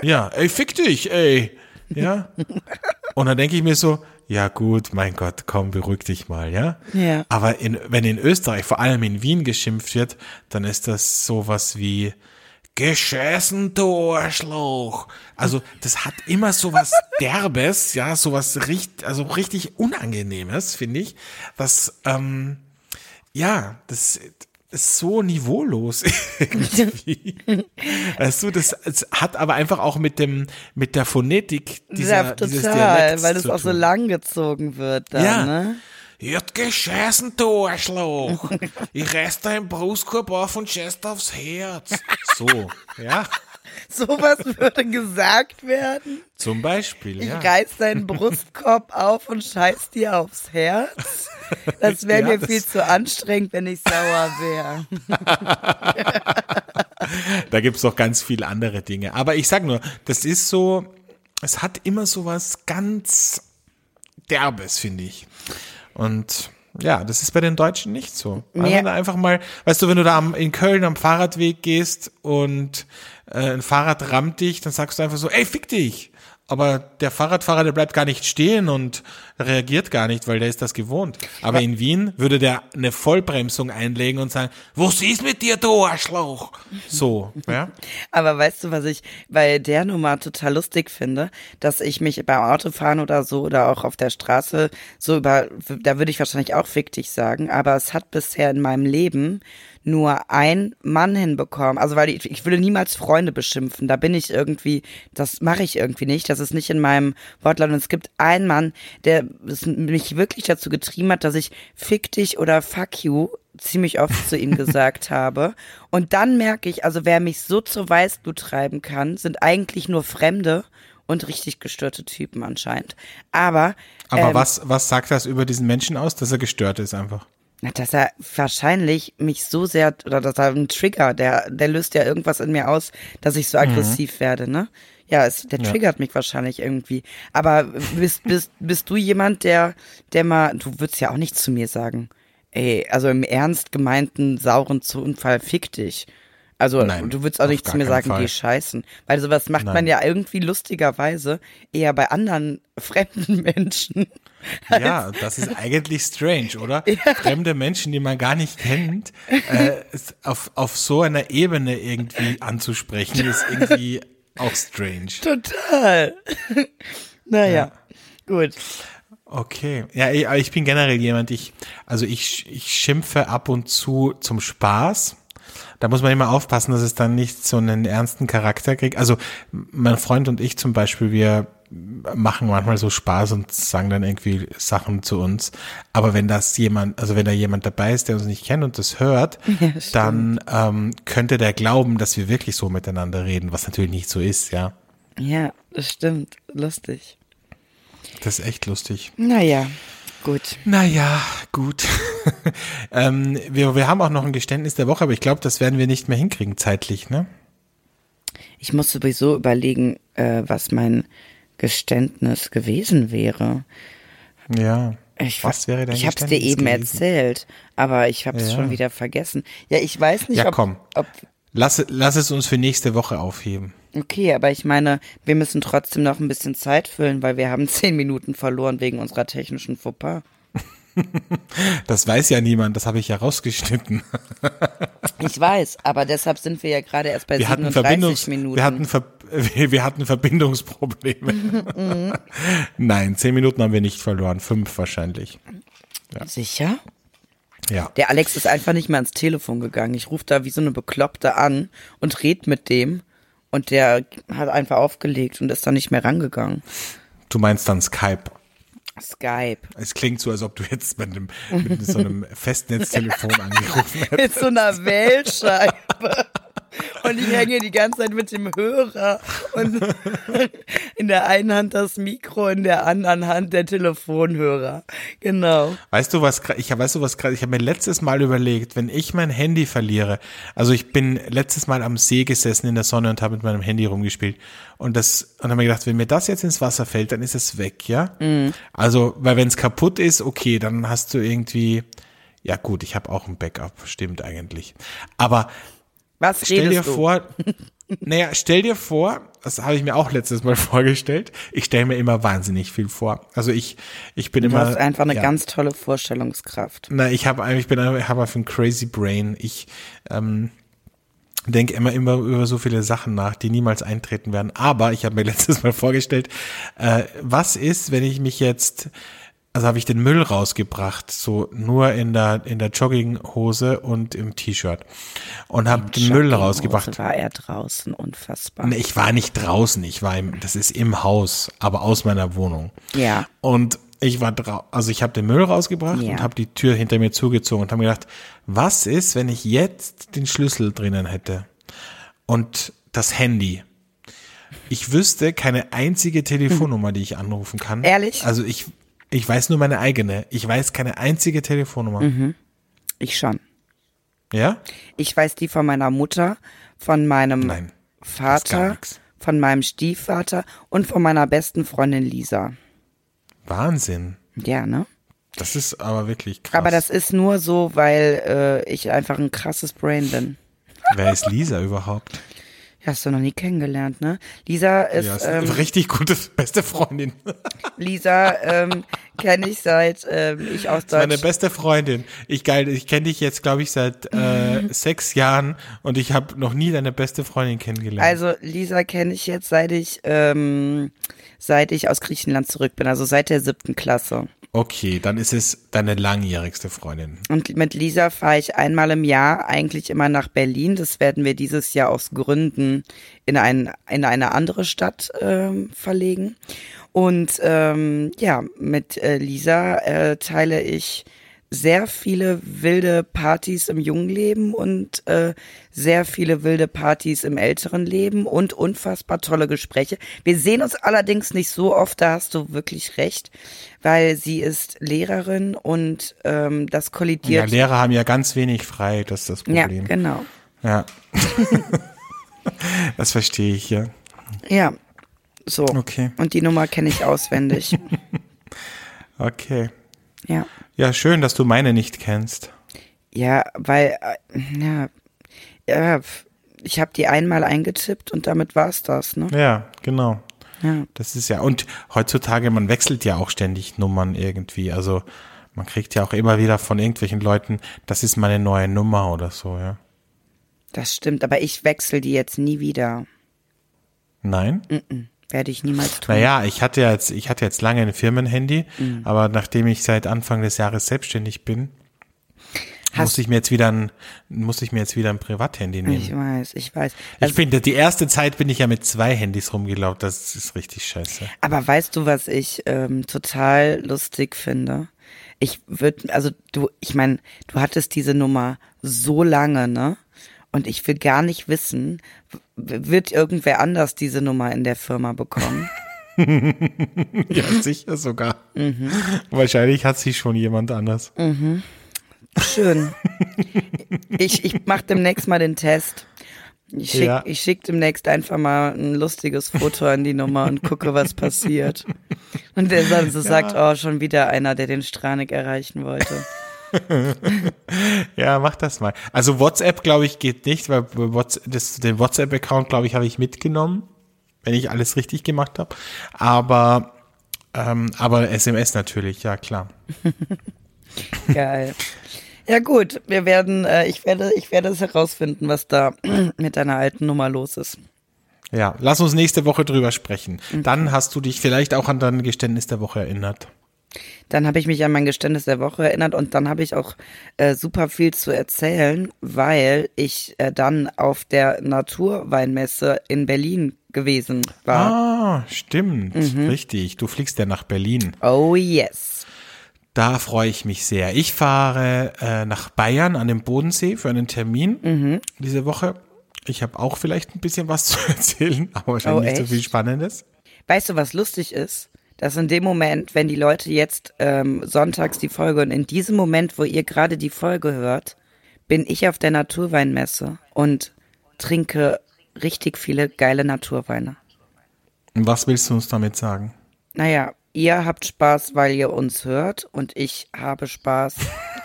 Ja, ey, fick dich, ey. Ja. Und dann denke ich mir so, ja gut, mein Gott, komm, beruhig dich mal, ja. Ja. Aber in, wenn in Österreich, vor allem in Wien geschimpft wird, dann ist das sowas wie Geschessen, du Arschloch. Also, das hat immer sowas Derbes, ja, sowas richtig, also richtig Unangenehmes, finde ich, was, ähm, ja, das ist so niveaulos irgendwie. Weißt du, das hat aber einfach auch mit dem, mit der Phonetik dieser, ja, dieses total, Dialekts weil zu auch so lang gezogen wird dann, Ja. ne? Wird geschossen, du Arschloch. Ich reiß deinen Brustkorb auf und scheiß aufs Herz. So, ja, Sowas würde gesagt werden. zum Beispiel, Ich ja. reiß deinen Brustkorb auf und scheiß dir aufs Herz. Das wäre Ja, mir das- viel zu anstrengend, wenn ich sauer wäre. Da gibt's noch ganz viele andere Dinge. Aber ich sag nur, das ist so, es hat immer so was ganz Derbes, finde ich. Und ja, das ist bei den Deutschen nicht so. Nee. einfach mal, weißt du, wenn du da am, in Köln am Fahrradweg gehst und äh, ein Fahrrad rammt dich, dann sagst du einfach so, ey, fick dich. Aber der Fahrradfahrer, der bleibt gar nicht stehen und reagiert gar nicht, weil der ist das gewohnt. Aber in Wien würde der eine Vollbremsung einlegen und sagen, was ist mit dir, du Arschloch? So, ja. Aber weißt du, was ich bei der Nummer total lustig finde? Dass ich mich beim Autofahren oder so oder auch auf der Straße so über, da würde ich wahrscheinlich auch fick dich sagen, aber es hat bisher in meinem Leben nur ein Mann hinbekommen. Also weil ich, ich würde niemals Freunde beschimpfen. Da bin ich irgendwie, das mache ich irgendwie nicht. Das ist nicht in meinem Wortlaut. Und es gibt einen Mann, der mich wirklich dazu getrieben hat, dass ich fick dich oder fuck you ziemlich oft zu ihm gesagt habe. Und dann merke ich, also wer mich so zur Weißblut treiben kann, sind eigentlich nur Fremde und richtig gestörte Typen anscheinend. Aber Aber ähm, was, was sagt das über diesen Menschen aus, dass er gestört ist einfach? Na, dass er wahrscheinlich mich so sehr, oder dass er ein Trigger, der, der löst ja irgendwas in mir aus, dass ich so aggressiv werde, ne? Ja, es, der Ja. triggert mich wahrscheinlich irgendwie. Aber bist, bist, bist du jemand, der, der mal, du würdest ja auch nicht zu mir sagen, ey, also im ernst gemeinten sauren Unfall fick dich. Also Nein, du würdest auch auf nicht zu mir sagen, Fall. geh scheißen. Weil sowas macht man Nein. ja irgendwie lustigerweise eher bei anderen fremden Menschen. Ja, das ist eigentlich strange, oder? Fremde Menschen, die man gar nicht kennt, äh, auf, auf so einer Ebene irgendwie anzusprechen, ist irgendwie auch strange. Total. naja, gut. Okay. Ja, ich, ich bin generell jemand, ich, also ich, ich schimpfe ab und zu zum Spaß. Da muss man immer aufpassen, dass es dann nicht so einen ernsten Charakter kriegt. Also mein Freund und ich zum Beispiel, wir machen manchmal so Spaß und sagen dann irgendwie Sachen zu uns. Aber wenn das jemand, also wenn da jemand dabei ist, der uns nicht kennt und das hört, dann ähm, könnte der glauben, dass wir wirklich so miteinander reden, was natürlich nicht so ist, ja. Ja, das stimmt. Lustig. Das ist echt lustig. Naja, gut. Naja, gut. ähm, wir, wir haben auch noch ein Geständnis der Woche, aber ich glaube, das werden wir nicht mehr hinkriegen zeitlich, ne? Ich muss sowieso überlegen, äh, was mein Geständnis gewesen wäre. Ja. Ich, Was wäre dein Ich hab's dir Geständnis eben gewesen? erzählt, aber ich hab's Ja. schon wieder vergessen. Ja, ich weiß nicht, Ja, ob, komm. ob. Lass, lass es uns für nächste Woche aufheben. Okay, aber ich meine, wir müssen trotzdem noch ein bisschen Zeit füllen, weil wir haben zehn Minuten verloren wegen unserer technischen Fauxpas. Das weiß ja niemand, das habe ich ja rausgeschnitten. Ich weiß, aber deshalb sind wir ja gerade erst bei Wir hatten 37 Verbindungs, Minuten. wir hatten, Ver, wir, hatten Verbindungsprobleme. Nein, zehn Minuten haben wir nicht verloren, fünf wahrscheinlich. Sicher? Ja. Der Alex ist einfach nicht mehr ans Telefon gegangen. Ich rufe da wie so eine Bekloppte an und red mit dem. Und der hat einfach aufgelegt und ist dann nicht mehr rangegangen. Du meinst dann Skype. Skype. Es klingt so, als ob du jetzt mit, einem, mit so einem Festnetztelefon angerufen hättest. Mit so einer Wählscheibe. Und ich hänge die ganze Zeit mit dem Hörer und in der einen Hand das Mikro, in der anderen Hand der Telefonhörer. Genau. Weißt du was? Ich weißt du was gerade? Ich habe mir letztes Mal überlegt, wenn ich mein Handy verliere. Also ich bin letztes Mal am See gesessen in der Sonne und habe mit meinem Handy rumgespielt und das und habe mir gedacht, wenn mir das jetzt ins Wasser fällt, dann ist es weg, ja. Also weil wenn es kaputt ist, okay, dann hast du irgendwie. Ja gut, ich habe auch ein Backup, stimmt eigentlich. Aber Was stell dir du? vor, naja, stell dir vor, das habe ich mir auch letztes Mal vorgestellt. Ich stelle mir immer wahnsinnig viel vor. Also ich, ich bin Du immer. hast einfach eine ja. ganz tolle Vorstellungskraft. Na, ich habe ich bin ich habe ein crazy brain. Ich ähm, denke immer immer über so viele Sachen nach, die niemals eintreten werden. Aber ich habe mir letztes Mal vorgestellt, äh, was ist, wenn ich mich jetzt also habe ich den Müll rausgebracht, so nur in der in der Jogginghose und im T-Shirt und habe den Müll rausgebracht. war er draußen, unfassbar. Nee, Ich war nicht draußen, ich war im, das ist im Haus, aber aus meiner Wohnung. Ja. Und ich war drau also ich habe den Müll rausgebracht Ja. und habe die Tür hinter mir zugezogen und habe gedacht, was ist, wenn ich jetzt den Schlüssel drinnen hätte und das Handy? Ich wüsste keine einzige Telefonnummer, die ich anrufen kann. Ehrlich? Also ich ich weiß nur meine eigene. Ich weiß keine einzige Telefonnummer. Mhm. Ich schon. Ja? Ich weiß die von meiner Mutter, von meinem Nein, Vater, von meinem Stiefvater und von meiner besten Freundin Lisa. Wahnsinn. Ja, ne? Das ist aber wirklich krass. Aber das ist nur so, weil äh, ich einfach ein krasses Brain bin. Wer ist Lisa überhaupt? Ja, hast du noch nie kennengelernt, ne? Lisa ist, Ja, ist ähm, richtig gute beste Freundin. Lisa ähm, kenne ich seit ähm, ich aus Meine Deutsch. beste Freundin. Ich geil, ich kenne dich jetzt, glaube ich, seit äh, sechs Jahren und ich habe noch nie deine beste Freundin kennengelernt. Also Lisa kenne ich jetzt seit ich ähm, seit ich aus Griechenland zurück bin, also seit der siebten Klasse. Okay, dann ist es deine langjährigste Freundin. Und mit Lisa fahre ich einmal im Jahr eigentlich immer nach Berlin. Das werden wir dieses Jahr aus Gründen in, ein, in eine andere Stadt ähm, verlegen. Und ähm, ja, mit äh, Lisa äh, teile ich sehr viele wilde Partys im jungen Leben und äh, sehr viele wilde Partys im älteren Leben und unfassbar tolle Gespräche. Wir sehen uns allerdings nicht so oft, da hast du wirklich recht, weil sie ist Lehrerin und ähm, das Ja, kollidiert. Lehrer haben ja ganz wenig frei, das ist das Ja, Problem. genau. Ja. das verstehe ich, ja. Ja, so. Okay. Und die Nummer kenne ich auswendig. Okay. Ja. Ja, schön, dass du meine nicht kennst. Ja, weil, äh, ja, ja, ich habe die einmal eingetippt und damit war's das, ne? Ja, genau. Ja. Das ist ja, und heutzutage, man wechselt ja auch ständig Nummern irgendwie. Also man kriegt ja auch immer wieder von irgendwelchen Leuten, das ist meine neue Nummer oder so, ja. Das stimmt, aber ich wechsle die jetzt nie wieder. Nein? Werde ich niemals tun. Naja, ich hatte ja jetzt, ich hatte jetzt lange ein Firmenhandy, Mhm. aber nachdem ich seit Anfang des Jahres selbstständig bin, Hast- muss ich mir jetzt wieder ein, muss ich mir jetzt wieder ein Privathandy nehmen. Ich weiß, ich weiß. ich Also, finde, die erste Zeit bin ich ja mit zwei Handys rumgelaufen, das ist richtig scheiße. aber weißt du, was ich ähm, total lustig finde? Ich würde, also du, ich meine, du hattest diese Nummer so lange, ne? Und ich will gar nicht wissen, wird irgendwer anders diese Nummer in der Firma bekommen? Ja, sicher sogar. Mhm. Wahrscheinlich hat sie schon jemand anders. Schön. Ich, ich mach demnächst mal den Test. Ich schick, Ja. ich schick demnächst einfach mal ein lustiges Foto an die Nummer und gucke, was passiert. Und der dann so sagt, oh, schon wieder einer, der den Stranik erreichen wollte. Ja, mach das mal. Also WhatsApp, glaube ich, geht nicht, weil das, den WhatsApp-Account, glaube ich, habe ich mitgenommen, wenn ich alles richtig gemacht habe. Aber, ähm, aber SMS natürlich, ja klar. Geil. Ja gut, wir werden, äh, ich werde, ich werde es herausfinden, was da mit deiner alten Nummer los ist. Ja, lass uns nächste Woche drüber sprechen. Dann hast du dich vielleicht auch an dein Geständnis der Woche erinnert. Dann habe ich mich an mein Geständnis der Woche erinnert und dann habe ich auch äh, super viel zu erzählen, weil ich äh, dann auf der Naturweinmesse in Berlin gewesen war. Ah, stimmt, richtig. Du fliegst ja nach Berlin. Oh yes. Da freue ich mich sehr. Ich fahre äh, nach Bayern an den Bodensee für einen Termin diese Woche. Ich habe auch vielleicht ein bisschen was zu erzählen, aber wahrscheinlich Oh, nicht so viel Spannendes. Weißt du, was lustig ist? Dass in dem Moment, wenn die Leute jetzt ähm, sonntags die Folge und in diesem Moment, wo ihr gerade die Folge hört, bin ich auf der Naturweinmesse und trinke richtig viele geile Naturweine. Und was willst du uns damit sagen? Naja, ihr habt Spaß, weil ihr uns hört und ich habe Spaß.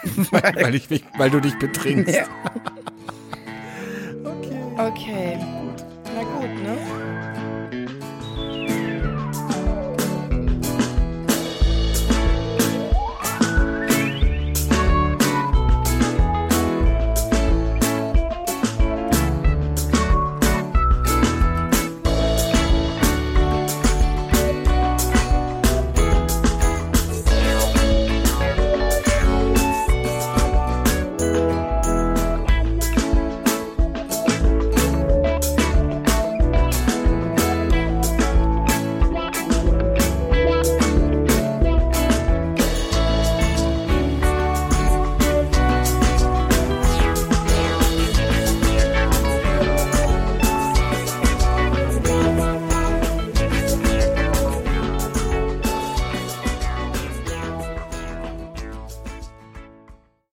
weil, ich mich, weil du dich betrinkst. Ja. Okay. Okay. Na gut, ne?